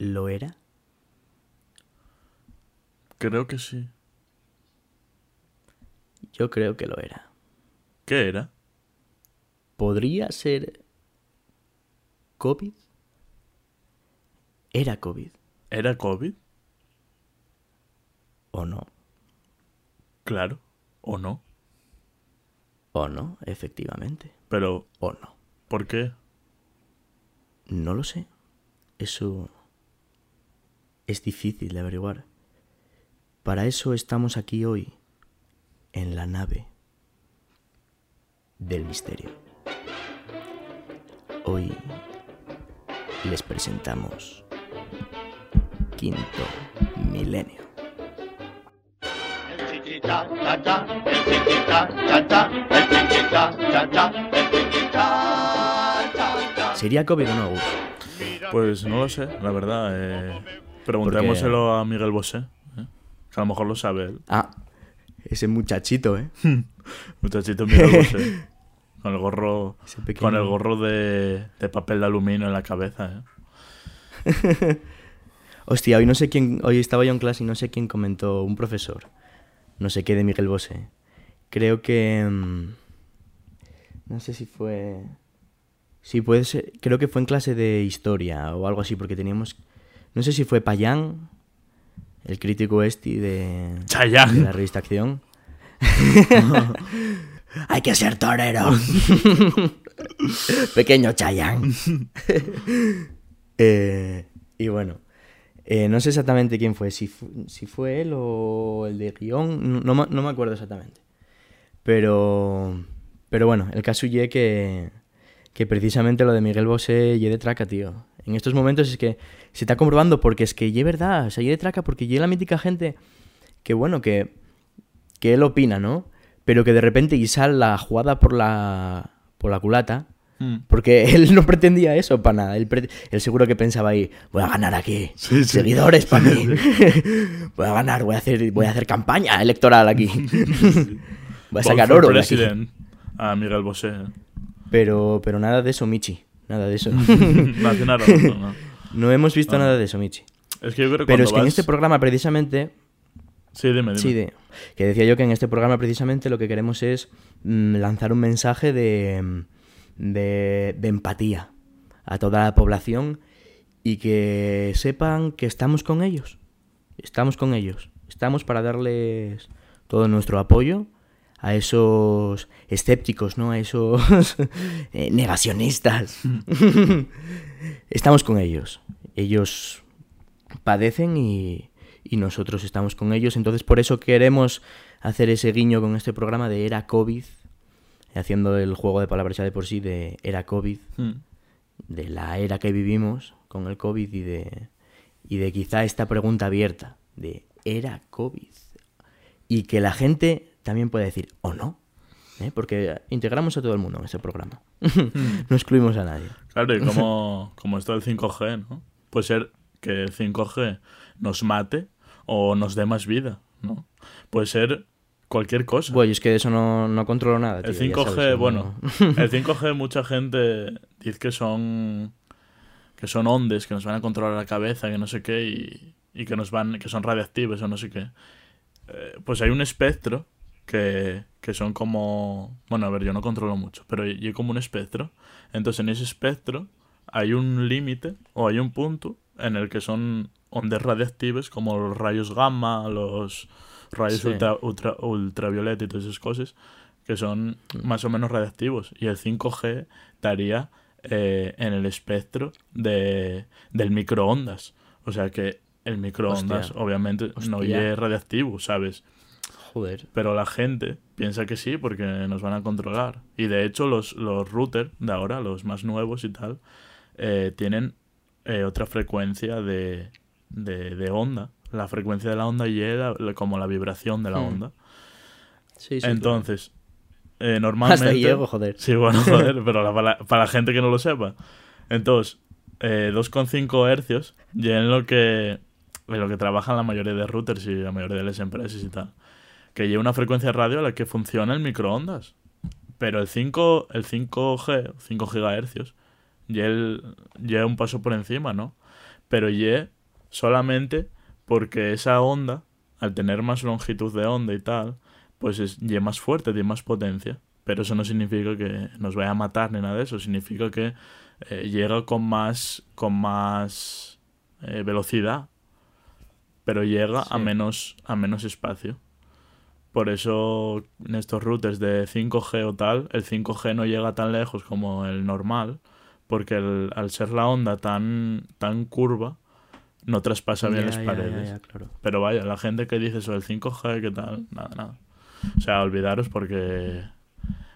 lo era? Creo que sí. Yo creo que lo era. ¿Qué era? ¿Podría ser COVID? ¿Era COVID ¿Era COVID? o no? Claro. ¿O no? O no, efectivamente. Pero, O no. ¿por qué? No lo sé. Eso es difícil de averiguar. Para eso estamos aquí hoy, en la nave del misterio. Hoy les presentamos Quinto Milenio. El chiquita, el chiquita, el chiquita, el chiquita. ¿Sería COVID o no, Gus? Pues no lo sé, la verdad. Eh, preguntémoselo a Miguel Bosé. ¿eh? Que a lo mejor lo sabe él. Ah, ese muchachito, ¿eh? Muchachito Miguel Bosé. Con el gorro, con el gorro de, de papel de aluminio en la cabeza. ¿eh? Hostia, hoy no sé quién, hoy estaba yo en clase y no sé quién comentó, un profesor, no sé qué de Miguel Bosé. Creo que, mm, no sé si fue, sí puede ser, creo que fue en clase de historia o algo así, porque teníamos, no sé si fue Payán, el crítico este de, de la revista Acción. Hay que ser torero. Pequeño Chayán. Eh, y bueno, eh, no sé exactamente quién fue, si, fu- si fue él o el de guion, no, no me- acuerdo exactamente. Pero, pero bueno, el caso ye que, que precisamente lo de Miguel Bosé ye de traca, tío. En estos momentos es que se está comprobando porque es que ye verdad, o sea, de traca porque ye la mítica gente que bueno, que, que él opina, ¿no? Pero que de repente y sale la jugada por la, por la culata. Mm. Porque él no pretendía eso para nada. Él, él seguro que pensaba ahí, voy a ganar aquí. Sí, sí. Seguidores para mí. voy a ganar, voy a hacer, voy a hacer campaña electoral aquí. voy a sacar oro de aquí. A Miguel Bosé. Pero, pero nada de eso, Michi. Nada de eso. Nacional ¿no? no hemos visto Ah. nada de eso, Michi. Es que yo creo que Pero es que en este programa precisamente Sí, dime, dime. Sí, de- que decía yo que en este programa precisamente lo que queremos es mm, lanzar un mensaje de, mm, de, de empatía a toda la población y que sepan que estamos con ellos. Estamos con ellos. Estamos para darles todo nuestro apoyo a esos escépticos, ¿no? A esos eh, negacionistas. estamos con ellos. Ellos padecen y, y nosotros estamos con ellos. Entonces, por eso queremos hacer ese guiño con este programa de Era COVID, haciendo el juego de palabras ya de por sí de Era COVID, Mm. de la era que vivimos con el COVID y de, y de quizá esta pregunta abierta de ¿Era COVID? Y que la gente también pueda decir, o no. ¿eh? Porque integramos a todo el mundo en ese programa. no excluimos a nadie. Claro, y como, como esto del 5G, ¿no? Puede ser que el 5G nos mate o nos dé más vida, ¿no? Puede ser cualquier cosa. Bueno, es que eso no, no controlo nada. el tío, ya 5G, sabes, no- bueno, el 5G mucha gente dice que son que son ondas que nos van a controlar la cabeza, que no sé qué y, y que nos van que son radiactivos o no sé qué. Eh, pues hay un espectro que, que son como, bueno, a ver, yo no controlo mucho, pero hay como un espectro. Entonces, en ese espectro hay un límite o hay un punto en el que son ondas radiactivas como los rayos gamma, los rayos Sí. ultra, ultra- ultravioleta y todas esas cosas que son más o menos radiactivos. Y el 5G estaría eh, en el espectro de, del microondas. O sea que el microondas Hostia. obviamente no Hostia. es radiactivo, ¿sabes? Joder. Pero la gente piensa que sí porque nos van a controlar. Y de hecho los, los routers de ahora, los más nuevos y tal, eh, tienen eh, otra frecuencia de, de, de onda. La frecuencia de la onda y la- como la vibración de la Hmm. onda. Sí, sí, Entonces, eh, normalmente... Hasta llego, joder. Sí, bueno, joder, pero la- para, para la gente que no lo sepa. Entonces, eh, 2,5 hercios ya en lo que en lo que trabajan la mayoría de routers y la mayoría de las empresas y tal. Que lleva una frecuencia de radio a la que funciona el microondas. Pero el 5, el 5G, 5 gigahercios, ya, ya un paso por encima, ¿no? pero ye solamente porque esa onda, al tener más longitud de onda y tal, pues es ye más fuerte, tiene más potencia. Pero eso no significa que nos vaya a matar ni nada de eso, significa que eh, llega con más, con más eh, velocidad, pero llega a menos, a menos espacio. Por eso en estos routers de 5G o tal, el 5G no llega tan lejos como el normal, porque el- al ser la onda tan, tan curva, no traspasa bien las paredes. claro. Pero vaya, la gente que dice eso del 5G, ¿qué tal? Nada, nada. O sea, olvidaros porque...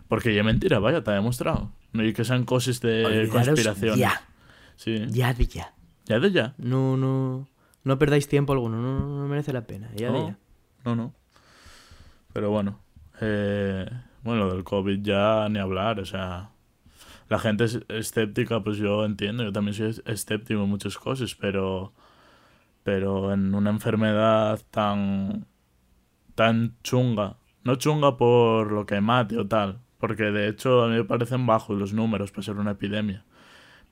Porque ya mentira, vaya, te ha demostrado. No y que sean cosas de Olvidaros conspiración. Ya, Sí. ya de ya. Ya de ya. No, no, no perdáis tiempo alguno, no, no merece la pena. Ya de ya. no, no. Pero bueno, eh, bueno, del COVID ya ni hablar, o sea, la gente es escéptica, pues yo entiendo, yo también soy escéptico en muchas cosas, pero, pero en una enfermedad tan, tan chunga, no chunga por lo que mate o tal, porque de hecho a mí me parecen bajos los números para ser una epidemia,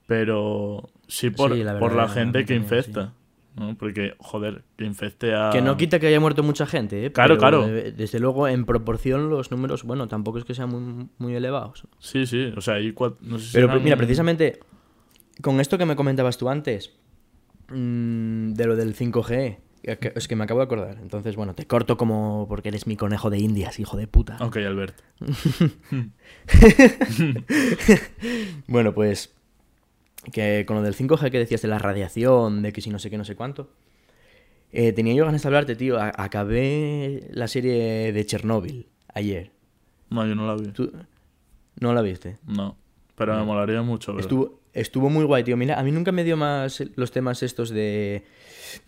pero sí por, Sí, la por la gente que también, sí. ¿No? Porque, joder, que infecte a... Que no quita que haya muerto mucha gente, ¿eh? Claro, Pero, claro. eh, Desde luego, en proporción, los números, bueno, tampoco es que sean muy, muy elevados. Sí, sí, o sea, ahí cua- no sé si Pero eran- mira, precisamente, con esto que me comentabas tú antes, mm, de lo del 5G, es que- es que me acabo de acordar. Entonces, bueno, te corto como porque eres mi conejo de indias, hijo de puta. Ok, Albert. Bueno, pues que con lo del 5G que decías de la radiación, de que si no sé qué, no sé cuánto, eh, tenía yo ganas de hablarte, tío. A- acabé la serie de Chernóbil ayer. No, yo no la vi. ¿Tú no la viste? No, pero me molaría mucho. Estuvo, estuvo muy guay, tío. Mira, a mí nunca me dio más los temas estos de,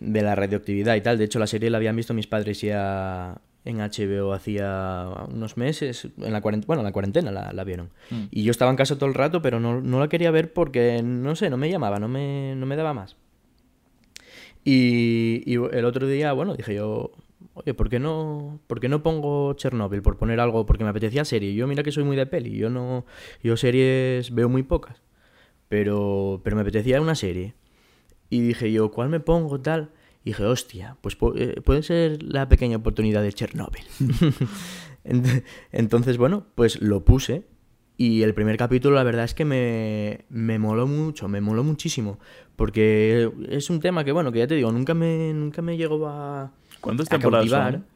de la radioactividad y tal. De hecho, la serie la habían visto mis padres ya en HBO hacía unos meses. En la cuarentena, bueno, en la cuarentena la, la vieron. Mm. Y yo estaba en casa todo el rato, pero no, no la quería ver porque, no sé, no me llamaba, no me, no me daba más. Y, y el otro día, bueno, dije yo, oye, ¿por qué no, por qué no pongo Chernobyl? Por poner algo, porque me apetecía serie. Yo mira que soy muy de peli, yo no, yo series veo muy pocas, pero, pero me apetecía una serie. Y dije yo, ¿cuál me pongo tal? Y dije, hostia, pues pu- eh, puede ser la pequeña oportunidad de Chernobyl. Ent- Entonces, bueno, pues lo puse. Y el primer capítulo, la verdad es que me, me moló mucho, me moló muchísimo. Porque es un tema que, bueno, que ya te digo, nunca me, nunca me llegó a, ¿Cuántas temporadas son?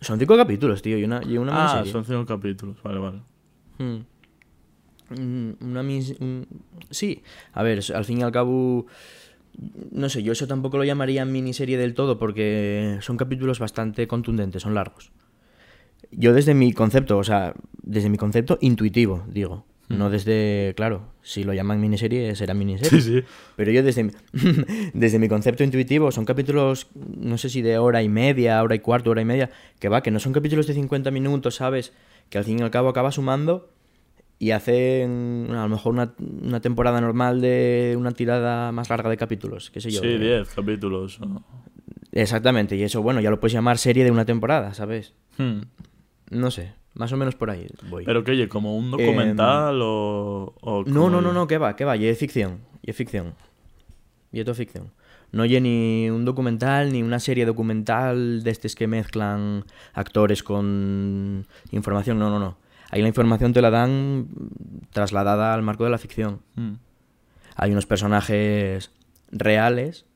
Son cinco capítulos, tío, y una, y una Ah, son cinco capítulos. Vale, vale. Mm. Mm, Una mis- un- Sí, a ver, al fin y al cabo, no sé, yo eso tampoco lo llamaría miniserie del todo porque son capítulos bastante contundentes, son largos. Yo desde mi concepto, o sea, desde mi concepto intuitivo, digo, no desde, claro, si lo llaman miniserie será miniserie. Sí, sí. Pero yo desde desde mi concepto intuitivo son capítulos, no sé si de hora y media, hora y cuarto, hora y media, que va, que no son capítulos de 50 minutos, ¿sabes? Que al fin y al cabo acaba sumando y hacen a lo mejor una, una temporada normal de una tirada más larga de capítulos, qué sé yo. Sí, eh. diez capítulos. ¿no? Exactamente, y eso, bueno, ya lo puedes llamar serie de una temporada, ¿sabes? Hmm. No sé, más o menos por ahí voy. Pero que, oye, como un documental o, o Em, No, no, no, no, que va, que va, y es ficción, y es ficción. Y es ficción. No oye ni un documental, ni una serie documental de estos que mezclan actores con información, no, no, no. Ahí la información te la dan trasladada al marco de la ficción. Hmm. Hay unos personajes reales,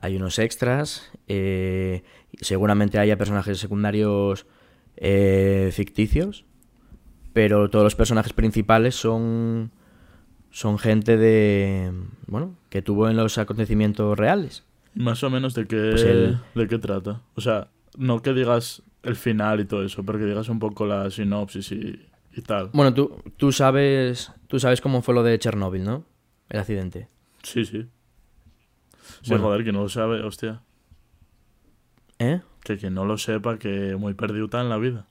hay unos extras, eh, seguramente haya personajes secundarios eh, ficticios, pero todos los personajes principales son, son gente de, bueno, que tuvo en los acontecimientos reales. Más o menos de qué, Pues el- de qué trata. O sea, no que digas el final y todo eso, pero que digas un poco la sinopsis y, y tal. Bueno, tú, tú sabes, tú sabes cómo fue lo de Chernóbil, ¿no? El accidente. Sí, sí. Sí, Bueno. joder, que no lo sabe, hostia. ¿Eh? Que quien no lo sepa, que muy perdido está en la vida.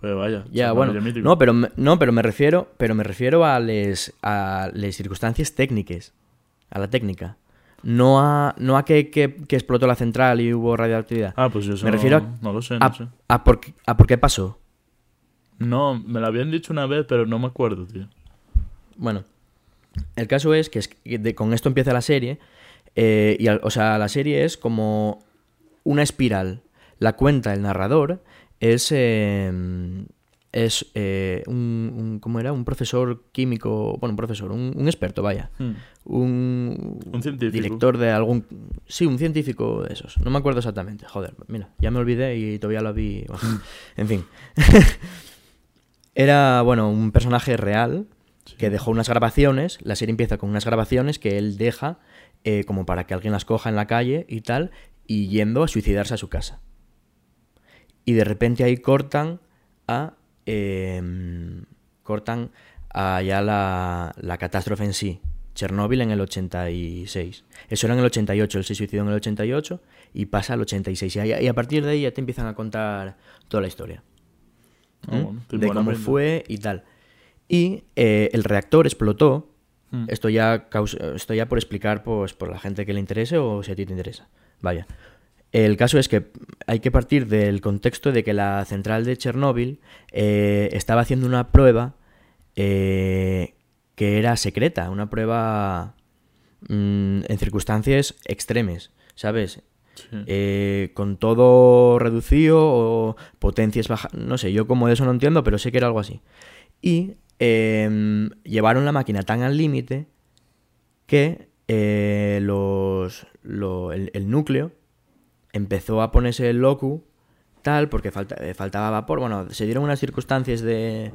Pues vaya. Ya, bueno. No, pero me, no, pero me refiero, pero me refiero a les a les circunstancias técnicas, a la técnica. No a no a que, que, que explotó la central y hubo radioactividad. Ah, pues yo eso me refiero no, no lo sé, a, no sé. a por, qué- a por qué pasó. No, me lo habían dicho una vez, pero no me acuerdo, tío. Bueno, el caso es que, es que de- con esto empieza la serie. Eh, y, al- o sea, la serie es como una espiral. La cuenta el narrador es, eh, es eh, un, un- ¿cómo era? Un profesor químico, bueno, un profesor, un, un experto, vaya. Hmm. Un, Un científico. director de algún... Sí, un científico de esos. No me acuerdo exactamente. Joder, mira, ya me olvidé y todavía lo vi. bueno, en fin. Era, bueno, un personaje real que dejó unas grabaciones. La serie empieza con unas grabaciones que él deja eh, como para que alguien las coja en la calle y tal, y yendo a suicidarse a su casa. Y de repente ahí cortan a. em, cortan a ya la, la catástrofe en sí. Chernóbil en el 86. Eso era en el 88, él se suicidó en el 88 y pasa al 86. Y, a partir de ahí ya te empiezan a contar toda la historia. Ah, ¿Mm? bueno, de cómo fue y tal. Y eh, el reactor explotó. Mm. Esto ya, esto ya por explicar pues, por la gente que le interese o si a ti te interesa. Vaya. El caso es que hay que partir del contexto de que la central de Chernóbil eh, estaba haciendo una prueba eh, que era secreta, una prueba mm, en circunstancias extremes, ¿sabes? Sí. Eh, con todo reducido o potencias bajas. No sé, yo como de eso no entiendo, pero sé que era algo así. Y em, llevaron la máquina tan al límite que eh, los, lo- el, el núcleo empezó a ponerse loco tal porque falta- eh, faltaba vapor. Bueno, se dieron unas circunstancias de...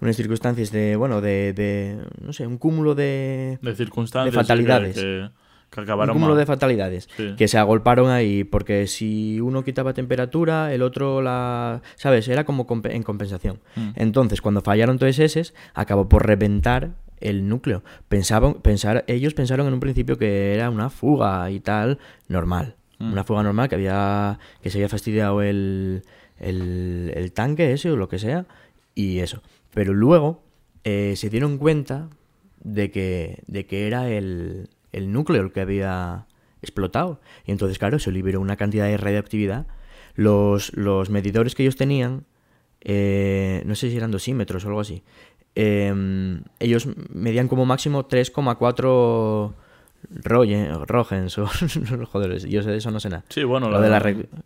Unas circunstancias de, bueno, de, de no sé, un cúmulo de, de circunstancias de fatalidades. que, que, que un acabaron cúmulo mal. de fatalidades Sí. que se agolparon ahí porque si uno quitaba temperatura el otro la sabes era como en compensación Mm. entonces cuando fallaron todos esos acabó por reventar el núcleo pensaban pensar ellos pensaron en un principio que era una fuga y tal normal Mm. una fuga normal que había que se había fastidiado el, el, el tanque ese o lo que sea y eso pero luego eh, se dieron cuenta de que, de que era el, el núcleo el que había explotado. Y entonces, claro, se liberó una cantidad de radioactividad. Los, los medidores que ellos tenían, eh, no sé si eran dosímetros o algo así, eh, ellos medían como máximo 3,4 roye- rogens o joder, yo sé de eso no sé nada. Sí, bueno, Lo la, de la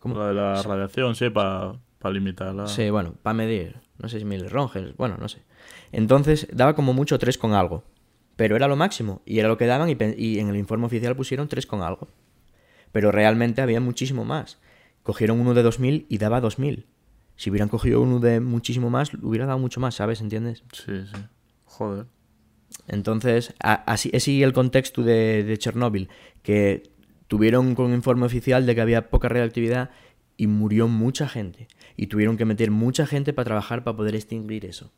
la de la radiación, sí, para limitarla. Sí, bueno, para medir, no sé si mil ronges, bueno, no sé. Entonces daba como mucho 3 con algo, pero era lo máximo y era lo que daban y, en el informe oficial pusieron 3 con algo. Pero realmente había muchísimo más. Cogieron uno de 2000 y daba 2000. Si hubieran cogido uno de muchísimo más, hubiera dado mucho más, ¿sabes? ¿Entiendes? Sí, sí. Joder. Entonces, así es el contexto de, de Chernóbil, que tuvieron con informe oficial de que había poca radioactividad y murió mucha gente. Y tuvieron que meter mucha gente para trabajar para poder extinguir eso.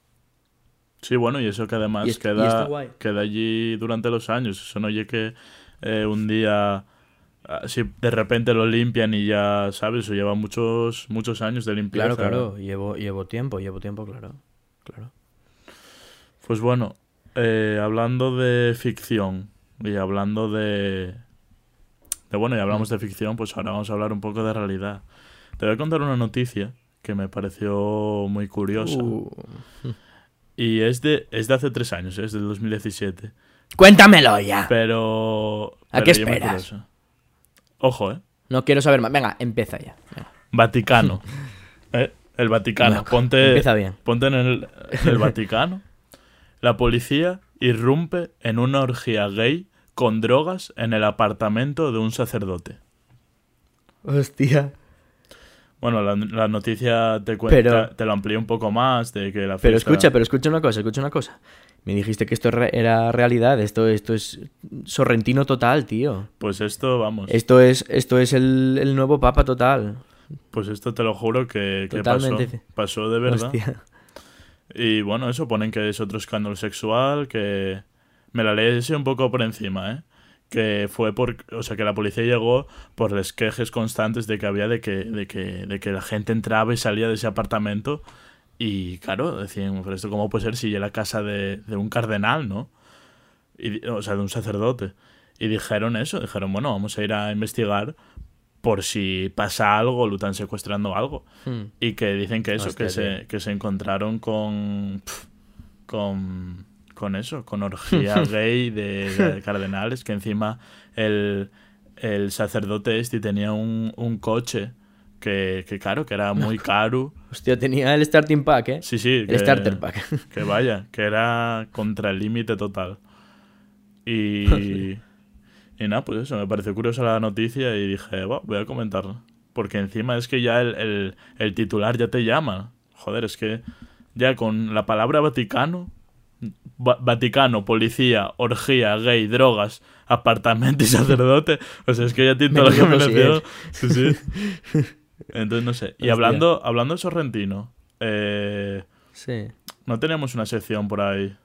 Sí, bueno, y eso que además Y es- y queda, queda allí durante los años. Eso no oye que eh, un día así de repente lo limpian y ya, ¿sabes? Eso lleva muchos muchos años de limpieza. Claro, claro, llevo, llevo tiempo, llevo tiempo, claro. claro. Pues bueno, eh, hablando de ficción y hablando de... de... Bueno, y hablamos de ficción, pues ahora vamos a hablar un poco de realidad. Te voy a contar una noticia que me pareció muy curiosa. Uh, Y es de, es de hace tres años, ¿eh? es del 2017. Cuéntamelo ya. Pero... ¿A pero qué esperas? Ojo, ¿eh? No quiero saber más. Venga, empieza ya. Venga. Vaticano. ¿Eh? El Vaticano. Ponte, empieza bien. ponte en el, en el Vaticano. La policía irrumpe en una orgía gay con drogas en el apartamento de un sacerdote. Hostia. Bueno, la, la noticia te cuenta, Pero- te lo amplía un poco más de que la Pero fiesta- escucha, pero escucha una cosa, escucha una cosa. Me dijiste que esto era realidad, esto, esto es sorrentino total, tío. Pues esto, vamos, Esto es, esto es el, el nuevo papa total. pues esto te lo juro que, que pasó. Pasó de verdad. Hostia. Y bueno, eso ponen que es otro escándalo sexual, que me la leí así un poco por encima, ¿eh? Que fue por, o sea, que la policía llegó por los quejes constantes de que había de que, de que, de que la gente entraba y salía de ese apartamento. Y claro, decían, pero esto cómo puede ser si era casa de, de un cardenal, ¿no? Y, o sea, de un sacerdote. Y dijeron eso, dijeron, bueno, vamos a ir a investigar por si pasa algo, lo están secuestrando algo. Hmm. Y que dicen que eso, Hostia, que, se, que se encontraron con, con. Con eso, con orgía gay de, de cardenales, que encima el, el sacerdote este tenía un, un coche que, que, claro, que era muy caro. Hostia, tenía el starting pack, ¿eh? Sí, sí. El que- starter pack. Que vaya, que era contra el límite total. Y, y nada, pues eso, me pareció curiosa la noticia y dije, "Buah, voy a comentarla. Porque encima es que ya el, el- el titular ya te llama. Joder, es que ya con la palabra Vaticano, Va- Vaticano, policía, orgía, gay, drogas, apartamento y sacerdote, o sea, es que ya tiene toda la combinación. Sí, sí. Entonces, no sé. Y Hostia. hablando, hablando de Sorrentino, eh, Sí. no tenemos una sección por ahí.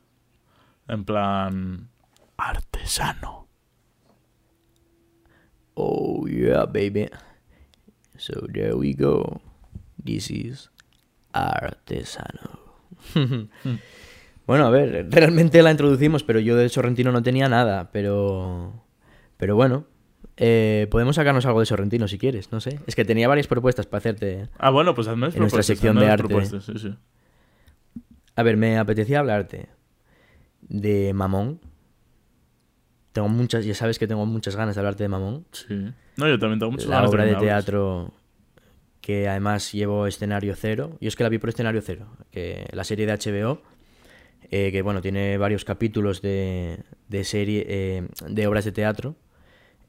En plan. Artesano. Oh, yeah, baby. So there we go. This is artesano. Bueno, a ver, realmente la introducimos, pero yo de Sorrentino no tenía nada, pero... Pero bueno, eh, podemos sacarnos algo de Sorrentino si quieres, no sé. Es que tenía varias propuestas para hacerte. Ah, bueno, pues hazme En nuestra sección de arte. sí, sí. A ver, me apetecía hablarte de Mamón. Tengo muchas, ya sabes que tengo muchas ganas de hablarte de Mamón. Sí. No, yo también tengo muchas la ganas obra de hables. teatro que además llevo escenario cero. Yo es que la vi por escenario cero, que la serie de HBO, eh, que bueno, tiene varios capítulos de, de serie, eh, de obras de teatro,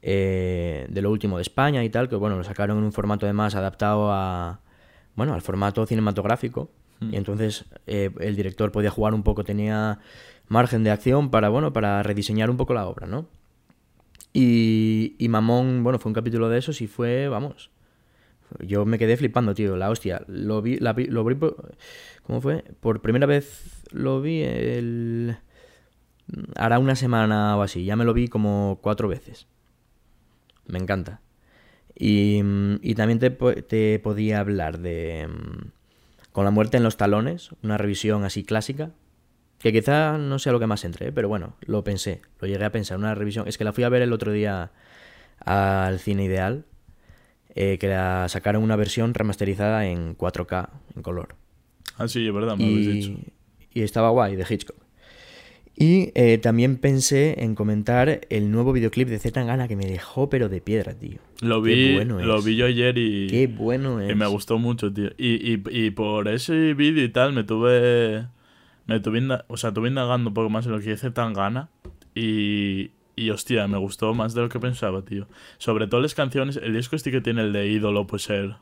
eh, de lo último de España y tal, que bueno, lo sacaron en un formato además adaptado a, bueno, al formato cinematográfico. Hmm. Y entonces eh, el director podía jugar un poco, tenía margen de acción para, bueno, para rediseñar un poco la obra, ¿no? Y, y Mamón, bueno, fue un capítulo de esos y fue, vamos, yo me quedé flipando, tío, la hostia. Lo vi, la vi- lo vi ¿cómo fue? Por primera vez lo vi el... Hará una semana o así, ya me lo vi como cuatro veces. Me encanta. Y, y también te, te podía hablar de... mm, Con la muerte en los talones, una revisión así clásica, que quizá no sea lo que más entre, ¿eh? pero bueno, lo pensé, lo llegué a pensar, una revisión. Es que la fui a ver el otro día al cine ideal, eh, que la sacaron una versión remasterizada en 4K, en color. Ah, sí, es verdad, me lo habéis dicho. Y, estaba guay, de Hitchcock. Y eh, también pensé en comentar el nuevo videoclip de Z Tangana que me dejó pero de piedra, tío. Lo Qué vi, bueno lo es. vi yo ayer y, Qué bueno es. y me gustó mucho, tío. Y, y, y por ese vídeo y tal me tuve... Me tuve, o sea, tuve indagando un poco más en lo que dice Tangana y, y hostia, me gustó más de lo que pensaba, tío. Sobre todo las canciones, el disco este que tiene el de ídolo, pues ser...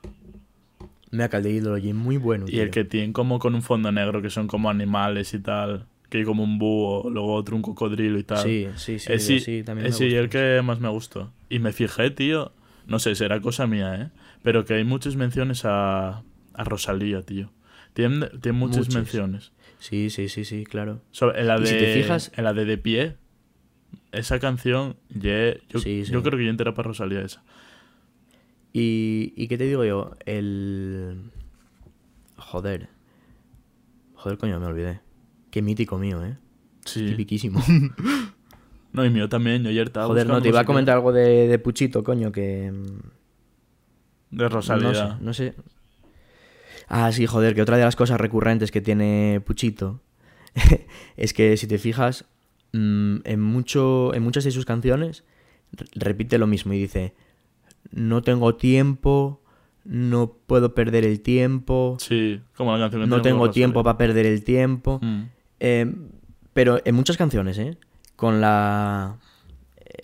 Me ha y es muy bueno, Y tío. el que tiene como con un fondo negro, que son como animales y tal. Que hay como un búho, luego otro un cocodrilo y tal. Sí, sí, sí, Ese, sí, también me ese y gusta el que más me gustó. Y me fijé, tío, no sé, será cosa mía, ¿eh? Pero que hay muchas menciones a, a Rosalía, tío. Tiene, tiene muchas, Muchas. menciones. Sí, sí, sí, sí, claro. So- en la de, si te fijas- En la de De Pie, esa canción, yo, Sí, sí. yo creo que yo entera para Rosalía esa. Y, y qué te digo yo, el... Joder. Joder, coño, me olvidé. Qué mítico mío, ¿eh? Sí. Tipiquísimo. No, y mío también, yo ayer estaba Joder, no, te iba a comentar algo de, de Puchito, coño, que... mm, De Rosalía. No sé, no sé. Ah, sí, joder, que otra de las cosas recurrentes que tiene Puchito es que si te fijas, mm, en, mucho, en muchas de sus canciones re- repite lo mismo y dice, no tengo tiempo, no puedo perder el tiempo, Sí, como la canción no tengo tiempo para perder el tiempo. Mm. Eh, pero en muchas canciones, ¿eh? Con la...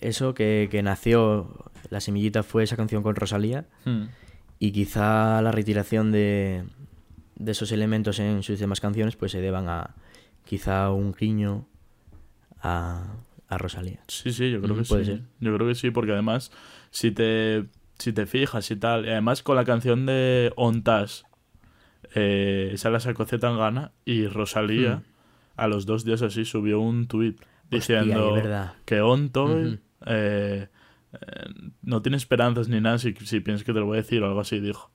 Eso que, que nació, la semillita fue esa canción con Rosalía. Mm. Y quizá la retiración de, de esos elementos en sus demás canciones pues se deban a quizá un guiño a, a Rosalía. Sí, sí, yo creo que puede sí. ser. Yo creo que sí, porque además, si te, si te fijas y tal, y además con la canción de Ontas, eh, esa la sacó Zetangana y Rosalía, Mm. a los dos días así, subió un tuit Hostia, diciendo verdad. que Ontoy Ujú. eh, eh, no tiene esperanzas ni nada si, si piensas que te lo voy a decir o algo así, dijo.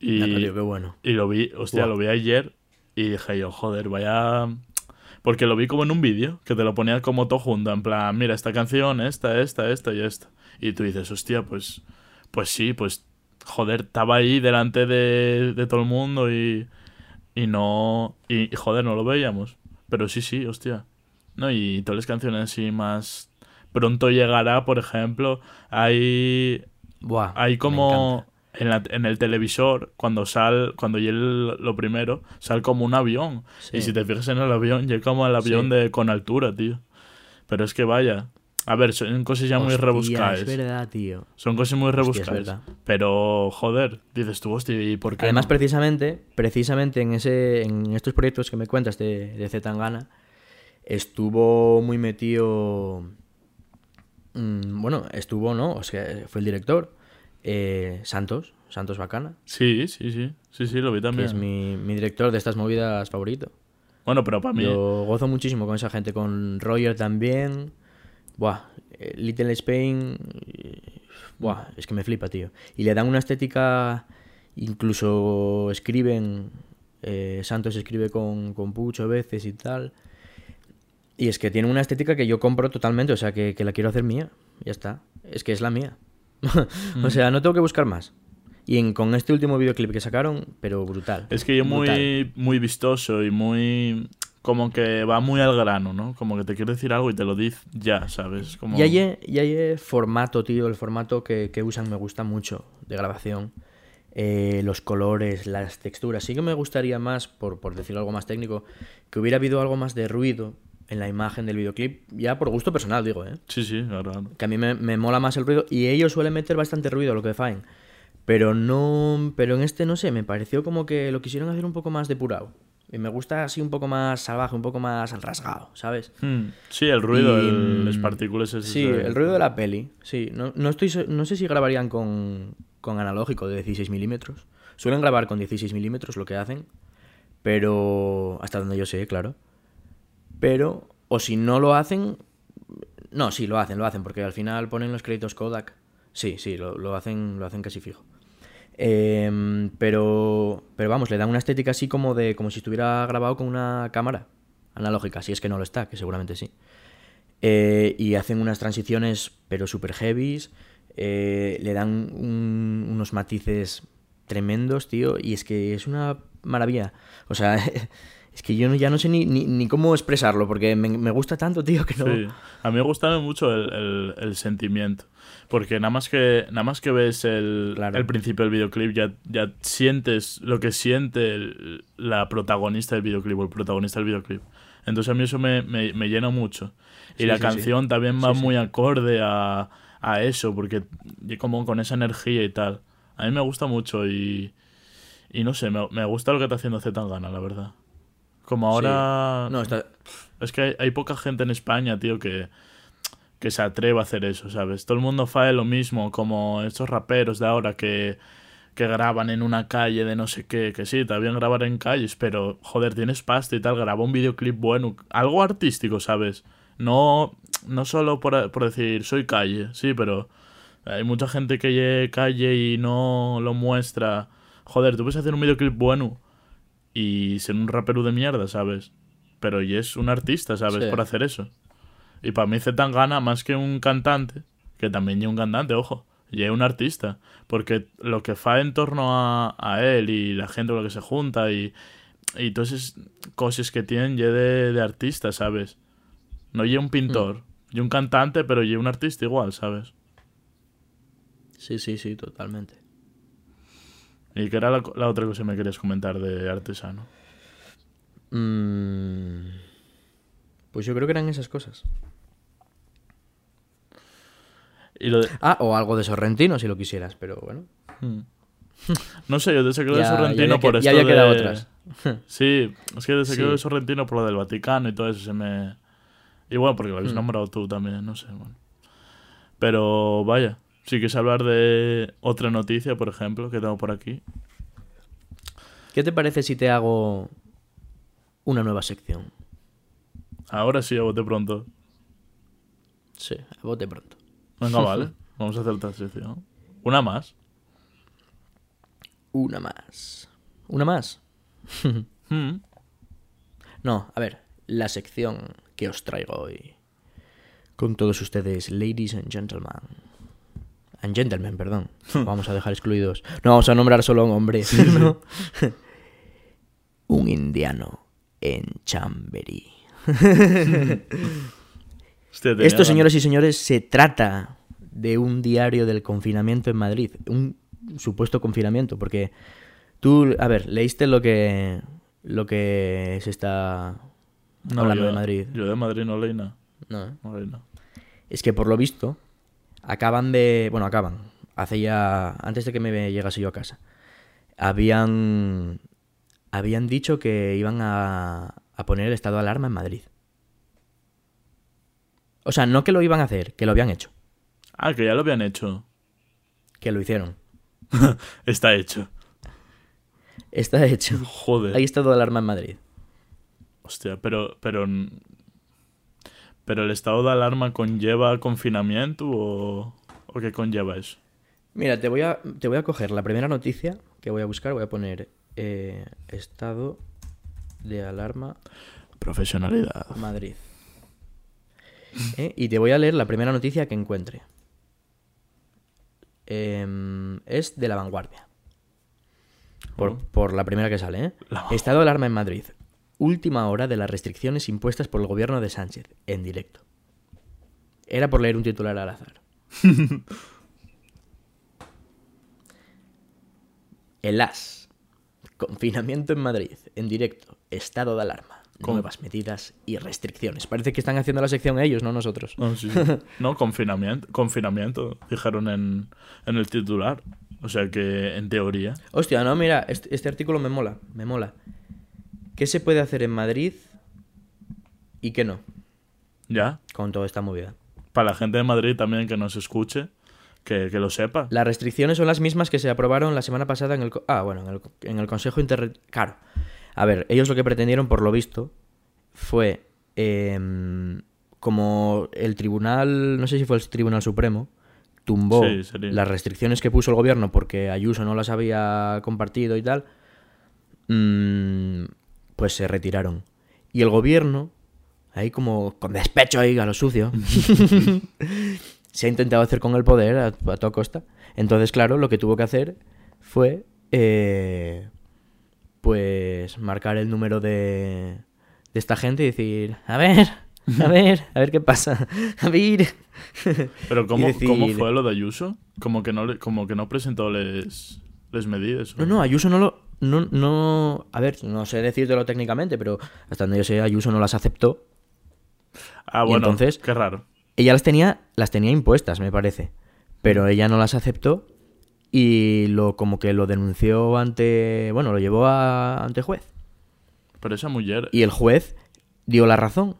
Y, tío, qué bueno. y lo vi, hostia, lo vi ayer y dije yo, joder, vaya... Porque lo vi como en un vídeo, que te lo ponía como todo junto, en plan, mira, esta canción, esta, esta, esta y esta. Y tú dices, hostia, pues, pues sí, pues, joder, estaba ahí delante de, de todo el mundo y, y no, y, joder, no lo veíamos. Pero sí, sí, hostia. No, y todas las canciones así más... Pronto llegará, por ejemplo, hay Buah, hay como. En, la- en el televisor cuando sal cuando llega lo primero sale como un avión Sí. y si te fijas en el avión llega como el avión Sí. de con altura tío pero es que vaya a ver son cosas ya muy Hostia, rebuscadas Es verdad, tío. son cosas muy Hostia, es rebuscadas verdad. pero joder dices tú hostia y por qué Además, no? precisamente, precisamente en ese, en estos proyectos que me cuentas de, de Zetangana, estuvo muy metido. mm, bueno, estuvo, ¿no? O sea, fue el director. Eh, Santos, Santos Bacana, sí sí sí sí sí lo vi que también es mi, mi director de estas movidas favorito. bueno pero para mí Yo gozo muchísimo con esa gente, con Roger también. Buah, eh, Little Spain. eh, Buah, es que me flipa, tío. Y le dan una estética. Incluso escriben. eh, Santos escribe con, con Pucho a veces y tal. Y es que tiene una estética que yo compro totalmente, o sea, que, que la quiero hacer mía. Ya está. Es que es la mía. o sea, no tengo que buscar más. Y en- con este último videoclip que sacaron, pero brutal. Es que yo Brutal. muy, muy vistoso y muy... Como que va muy al grano, ¿no? Como que te quiere decir algo y te lo dice ya, ¿sabes? Como... Y hay, y hay formato, tío, el formato que, que usan me gusta mucho de grabación. Eh, los colores, las texturas. Sí que me gustaría más, por, por decirlo algo más técnico, que hubiera habido algo más de ruido en la imagen del videoclip. Ya por gusto personal, digo, ¿eh? Sí, sí, claro. Que a mí me, me mola más el ruido. Y ellos suelen meter bastante ruido, lo que faen. Pero no. Pero en este, no sé, me pareció como que lo quisieron hacer un poco más depurado. Y me gusta así un poco más salvaje, un poco más rasgado, ¿sabes? Hmm, Sí, el ruido, Y, el, las mm, partículas. ese Sí, el ruido de la peli. Sí, no, no estoy, no sé si grabarían con, con analógico de 16 milímetros. Suelen grabar con 16 milímetros lo que hacen, pero hasta donde yo sé, claro. Pero, o si no lo hacen, no, sí, lo hacen, lo hacen, porque al final ponen los créditos Kodak. Sí, sí, lo, lo hacen, lo hacen casi fijo. Em, pero, pero vamos, le dan una estética así como de, como si estuviera grabado con una cámara analógica, si es que no lo está, que seguramente sí. Eh, y hacen unas transiciones, pero super heavies. eh, le dan un- unos matices tremendos, tío. Y es que es una maravilla. O sea, es que yo no- ya no sé ni, ni, ni cómo expresarlo, porque me, me gusta tanto, tío, que no. Sí. A mí me gusta mucho el, el- el sentimiento. Porque nada más que, nada más que ves el, Claro. el principio del videoclip, ya, ya sientes lo que siente el- la protagonista del videoclip o el protagonista del videoclip. Entonces a mí eso me, me- me llena mucho. Y Sí, la sí, canción también va muy acorde a, a eso, porque como con esa energía y tal. A mí me gusta mucho y, y no sé, me, me gusta lo que está haciendo Zetangana, la verdad. Como ahora... No, está. Es que hay, hay poca gente en España, tío, que, que se atreva a hacer eso, ¿sabes? Todo el mundo fae lo mismo, como estos raperos de ahora que, que graban en una calle de no sé qué, que sí, está bien grabar en calles, pero joder, tienes pasta y tal, graba un videoclip bueno, algo artístico, ¿sabes? No, no solo por, por decir, soy calle, sí, pero hay mucha gente que lle calle y no lo muestra. Joder, tú puedes hacer un videoclip bueno y ser un rapero de mierda, ¿sabes? Pero y es un artista, ¿sabes? Sí. Por hacer eso. Y para mí Zetangana, más que un cantante, que también es un cantante, ojo, y es un artista. Porque lo que fa en torno a, a él y la gente con la que se junta y, y todas esas cosas que tienen, ye de, de artista, ¿sabes? No y un pintor, y un cantante, pero y un artista igual, ¿sabes? Sí, sí, sí, totalmente. Y que era la, la otra cosa que me querías comentar de artesano. Mm, Pues yo creo que eran esas cosas. Y lo de- Ah, o algo de Sorrentino si lo quisieras, pero bueno. No sé, yo desde que lo de ya Sorrentino había que- por ya esto había quedado de- otras. Sí, es que desde que Sí. de Sorrentino por lo del Vaticano y todo eso se me... Y bueno, porque lo habéis Hmm. nombrado tú también, no sé, bueno. Pero vaya, si quieres hablar de otra noticia, por ejemplo, que tengo por aquí. ¿Qué te parece si te hago una nueva sección? Ahora sí, a bote pronto. Sí, a bote pronto. Venga, vale, vamos a hacer otra sección. Una más. Una más. ¿Una más? Mm. No, a ver, la sección que os traigo hoy. Con todos ustedes, ladies and gentlemen. And gentlemen, perdón. Vamos a dejar excluidos. No vamos a nombrar solo a un hombre. ¿no? un indiano en Chamberí. Esto, señoras y señores, se trata de un diario del confinamiento en Madrid. Un supuesto confinamiento, porque tú, a ver, leíste lo que, lo que se está No, hablando yo- de Madrid. Yo de Madrid no leí nada. No, ¿eh? No leí nada. Es que por lo visto, acaban de. Bueno, acaban. Hace ya. Antes de que me llegase yo a casa. Habían. Habían dicho que iban a, a poner el estado de alarma en Madrid. O sea, no que lo iban a hacer, que lo habían hecho. Ah, que ya lo habían hecho. Que lo hicieron. Está hecho. Está hecho. Joder. Hay estado de alarma en Madrid. Hostia, pero, pero. ¿Pero el estado de alarma conlleva confinamiento o, o qué conlleva eso? Mira, te voy a, te voy a coger la primera noticia que voy a buscar. Voy a poner eh, estado de alarma Profesionalidad. Madrid. ¿Eh? Y te voy a leer la primera noticia que encuentre. Em, es de la vanguardia. Por, Oh. por la primera que sale, ¿eh? Estado de alarma en Madrid. Última hora de las restricciones impuestas por el gobierno de Sánchez, en directo. Era por leer un titular al azar. El AS. Confinamiento en Madrid, en directo. Estado de alarma. Con- Nuevas medidas y restricciones. Parece que están haciendo la sección ellos, no nosotros. Sí. No, confinamiento, confinamiento, dijeron en, en el titular. O sea que, en teoría. Hostia, no, mira, este, este artículo me mola, me mola. ¿Qué se puede hacer en Madrid y qué no Ya, con toda esta movida? para la gente de Madrid también que nos escuche, que, que lo sepa. Las restricciones son las mismas que se aprobaron la semana pasada en el... Ah, bueno, en el, en el Consejo Inter... Claro. A ver, ellos lo que pretendieron, por lo visto, fue... em, como el tribunal, no sé si fue el Tribunal Supremo, tumbó Sí, las restricciones que puso el gobierno porque Ayuso no las había compartido y tal, mm, pues se retiraron. Y el gobierno, ahí como con despecho ahí a lo sucio, se ha intentado hacer con el poder a, a toda costa. Entonces, claro, lo que tuvo que hacer fue, eh, pues, marcar el número de, de esta gente y decir, a ver, a ver, a ver qué pasa, a ver. Pero ¿cómo, decir- ¿cómo fue lo de Ayuso? Como que no, como que no presentó les, les medidas. ¿o? No, no, Ayuso no lo... No, no, a ver, no sé decírtelo técnicamente, pero hasta donde yo sé, Ayuso no las aceptó. Ah, y bueno, entonces- qué raro. Ella las tenía, las tenía impuestas, me parece. Pero ella no las aceptó y lo como que lo denunció ante... Bueno, lo llevó a, ante juez. Pero esa mujer... Y el juez dio la razón.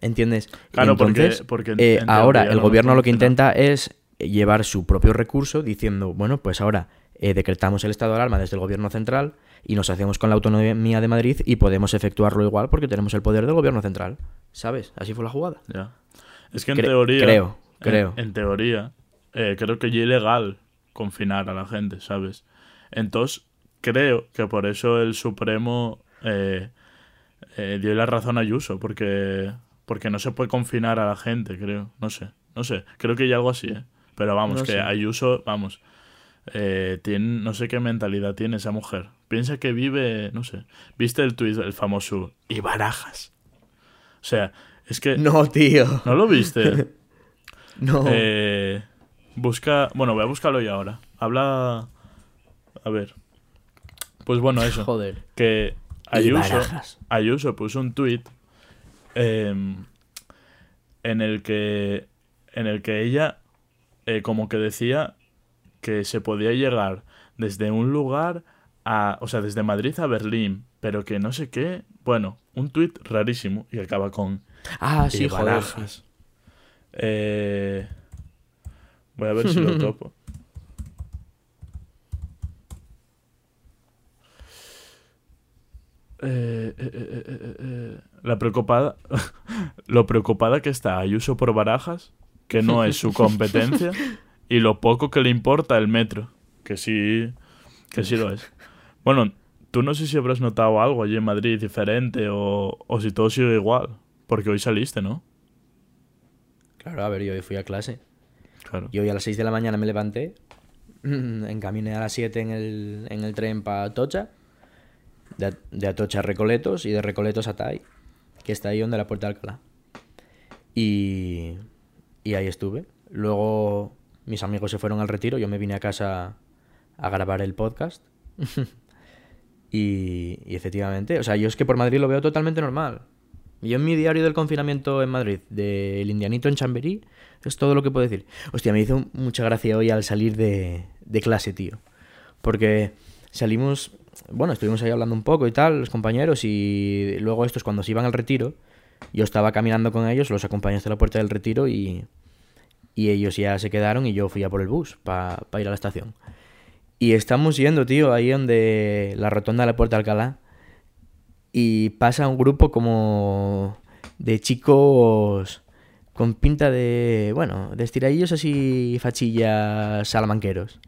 ¿Entiendes? Claro, porque- entonces, porque eh, ahora el gobierno lo que intenta es llevar su propio recurso diciendo, bueno, pues ahora eh, decretamos el estado de alarma desde el gobierno central y nos hacemos con la autonomía de Madrid y podemos efectuarlo igual porque tenemos el poder del gobierno central. ¿Sabes? Así fue la jugada. Ya. Es que en Cre- teoría... creo, creo. En, teoría, eh, creo que ya es ilegal confinar a la gente, ¿sabes? Entonces, creo que por eso el Supremo eh, eh, dio la razón a Ayuso, porque, porque no se puede confinar a la gente, creo. No sé, no sé. Creo que hay algo así, ¿eh? Pero vamos, No que sé. Ayuso, vamos, eh, tiene, no sé qué mentalidad tiene esa mujer. Piensa que vive, no sé. ¿Viste el tuit, el famoso, y barajas? O sea, es que... No, tío. ¿No lo viste? No. Eh, busca. Bueno, voy a buscarlo ya ahora. Habla. A ver. Pues bueno, eso. Joder. Que Ayuso. Ayuso puso un tweet en el que. En el que ella. eh, como que decía que se podía llegar desde un lugar a. O sea, desde Madrid a Berlín. Pero que no sé qué. Bueno, un tweet rarísimo. Y acaba con. Ah, sí, joder. Eh, voy a ver si lo topo. Eh, eh, eh, La preocupada. lo preocupada que está Ayuso por barajas, que no es su competencia, y lo poco que le importa el metro, que sí, que sí lo es. Bueno, tú no sé si habrás notado algo allí en Madrid diferente o, o si todo sigue igual, porque hoy saliste, ¿no? Claro, a ver, yo hoy fui a clase. Claro. Y hoy a las 6 de la mañana me levanté, encaminé a las 7 en el, en el tren para Tocha, de, de Atocha a Recoletos y de Recoletos a Tai, que está ahí donde la Puerta de Alcalá. Y, y ahí estuve. Luego mis amigos se fueron al retiro, yo me vine a casa a grabar el podcast. y, efectivamente, o sea, yo es que por Madrid lo veo totalmente normal. Yo en mi diario del confinamiento en Madrid, del Indianito en Chamberí, es todo lo que puedo decir. Hostia, me hizo mucha gracia hoy al salir de, de clase, tío. Porque salimos, bueno, estuvimos ahí hablando un poco y tal, los compañeros, y luego estos cuando se iban al retiro, yo estaba caminando con ellos, los acompañé hasta la puerta del retiro y, y ellos ya se quedaron y yo fui a por el bus para ir a la estación. Y estamos yendo, tío, ahí donde la rotonda de la Puerta de Alcalá. Y pasa un grupo como de chicos con pinta de, bueno, de estiradillos así fachillas salamanqueros.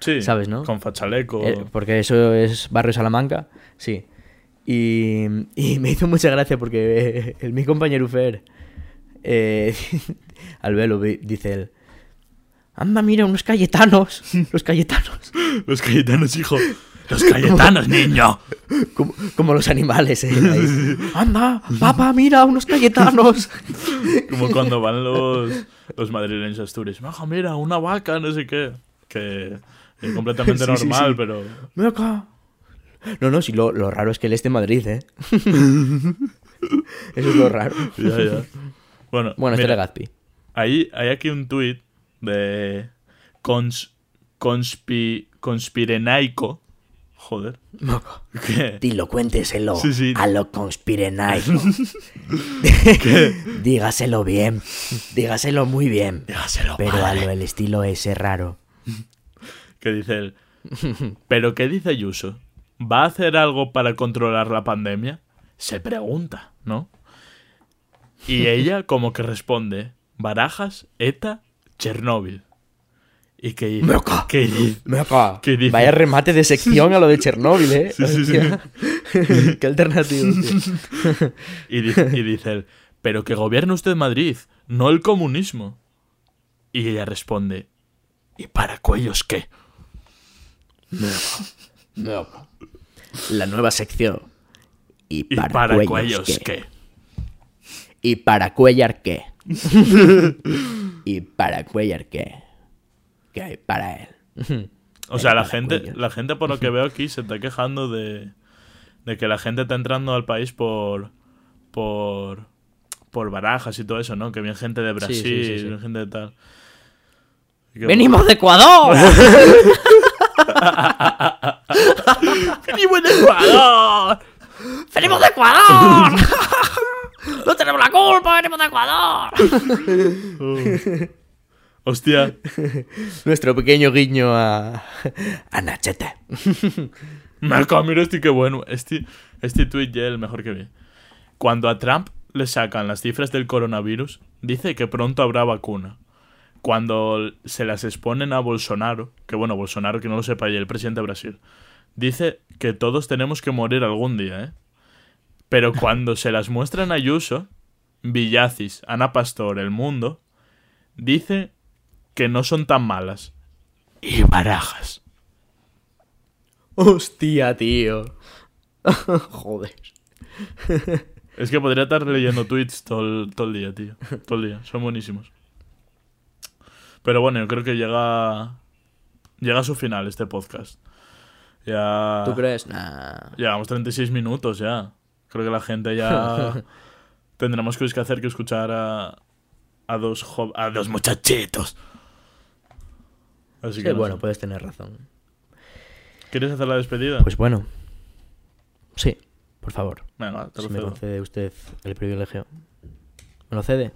Sí, ¿Sabes, no? Con fachaleco. Eh, porque eso es barrio Salamanca, sí. Y, y me hizo mucha gracia porque el, mi compañero Fer, eh, al verlo, dice él, anda, mira, unos cayetanos, los cayetanos, Los cayetanos, hijo. Los cayetanos, niño. como, como los animales, eh, ahí. anda, papá, mira, unos cayetanos. Como cuando van los, los madrileños a Asturias. Maja, mira, una vaca, no sé qué. Que es completamente Sí, normal, sí. pero. Ven acá. No, no, sí, lo, lo raro es que él esté en Madrid, ¿eh? Eso es lo raro. Ya, ya. Bueno, Bueno, este mira, era Gatsby. Hay, hay aquí un tuit de cons, conspi, conspirenaico. Joder. Que, Dilo, cuénteselo Sí, sí. a lo conspirenaico. Dígaselo bien. Dígaselo muy bien. Dígaselo, Pero a padre. lo el estilo ese raro. que dice él. ¿Pero qué dice Ayuso? ¿Va a hacer algo para controlar la pandemia? Se pregunta, ¿no? Y ella como que responde, Barajas, ETA, Chernóbil. ¿Y qué dice? Meca. ¿Qué dice? Meca. ¿Qué dice? Vaya remate de sección a lo de Chernóbil, ¿eh? Sí, sí, sí. Qué alternativo. tío. Y dice, y dice él, pero que gobierne usted Madrid, no el comunismo. Y ella responde, ¿y para cuellos qué? Meca. La nueva sección. ¿Y ¿Y para, para, cuellos, cuellos qué? qué? ¿Y para Cuellar qué? ¿Y para Cuellar qué? ¿Qué hay para él? O sea, la gente, la gente por lo que veo aquí se está quejando de, de que la gente está entrando al país por por por barajas y todo eso, ¿no? Que viene gente de Brasil, sí, sí, sí. viene gente de tal. Que- ¡Venimos de Ecuador! ¡Venimos de Ecuador! ¡Venimos de Ecuador! ¡No tenemos la culpa! ¡Venimos de Ecuador! Hostia, Nuestro pequeño guiño a... a Nachete. me acabo, mira este qué bueno. Este, este tweet ya es el mejor que vi. Cuando a Trump le sacan las cifras del coronavirus, dice que pronto habrá vacuna. Cuando se las exponen a Bolsonaro, que bueno, Bolsonaro que no lo sepa ya, el presidente de Brasil, dice que todos tenemos que morir algún día, ¿eh? Pero cuando se las muestran a Ayuso, Villacis, Ana Pastor, El Mundo, dice que no son tan malas. Y barajas. Hostia, tío. Joder. Es que podría estar leyendo tweets todo el, todo el día, tío. Todo el día. Son buenísimos. Pero bueno, yo creo que llega. Llega a su final este podcast. Ya. ¿Tú crees? Nah. Llevamos 36 minutos ya. Creo que la gente ya. Tendremos cosas que hacer que escuchar a. A dos, a dos muchachitos. Así Sí, que no bueno, sé. puedes tener razón. ¿Quieres hacer la despedida? Pues bueno. Sí, por favor. Venga, te Si lo me cedo. concede usted el privilegio. ¿Me lo cede?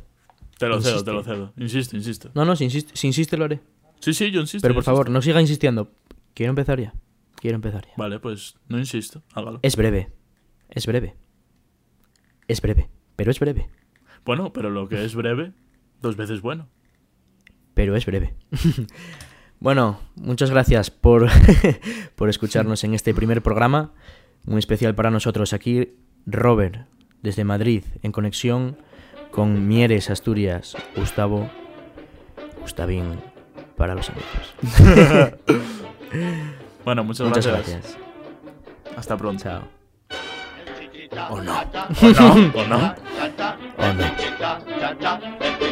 Te lo cedo, te lo cedo. Insisto, insisto. No, no, si insiste, si insiste lo haré. Sí, sí, yo insisto. Pero por favor, no siga insistiendo. Quiero empezar ya. Quiero empezar ya. Vale, pues no insisto. Hágalo. Es breve. Es breve. Es breve. Pero es breve. Bueno, pero lo que es breve, dos veces bueno. Pero es breve. bueno, muchas gracias por, por escucharnos en este primer programa. Muy especial para nosotros aquí, Robert, desde Madrid, en conexión con Mieres, Asturias, Gustavo, Gustavín, para los amigos. Bueno, muchas, Muchas gracias. gracias. Hasta pronto. Chao. O no. O no, o no. O no.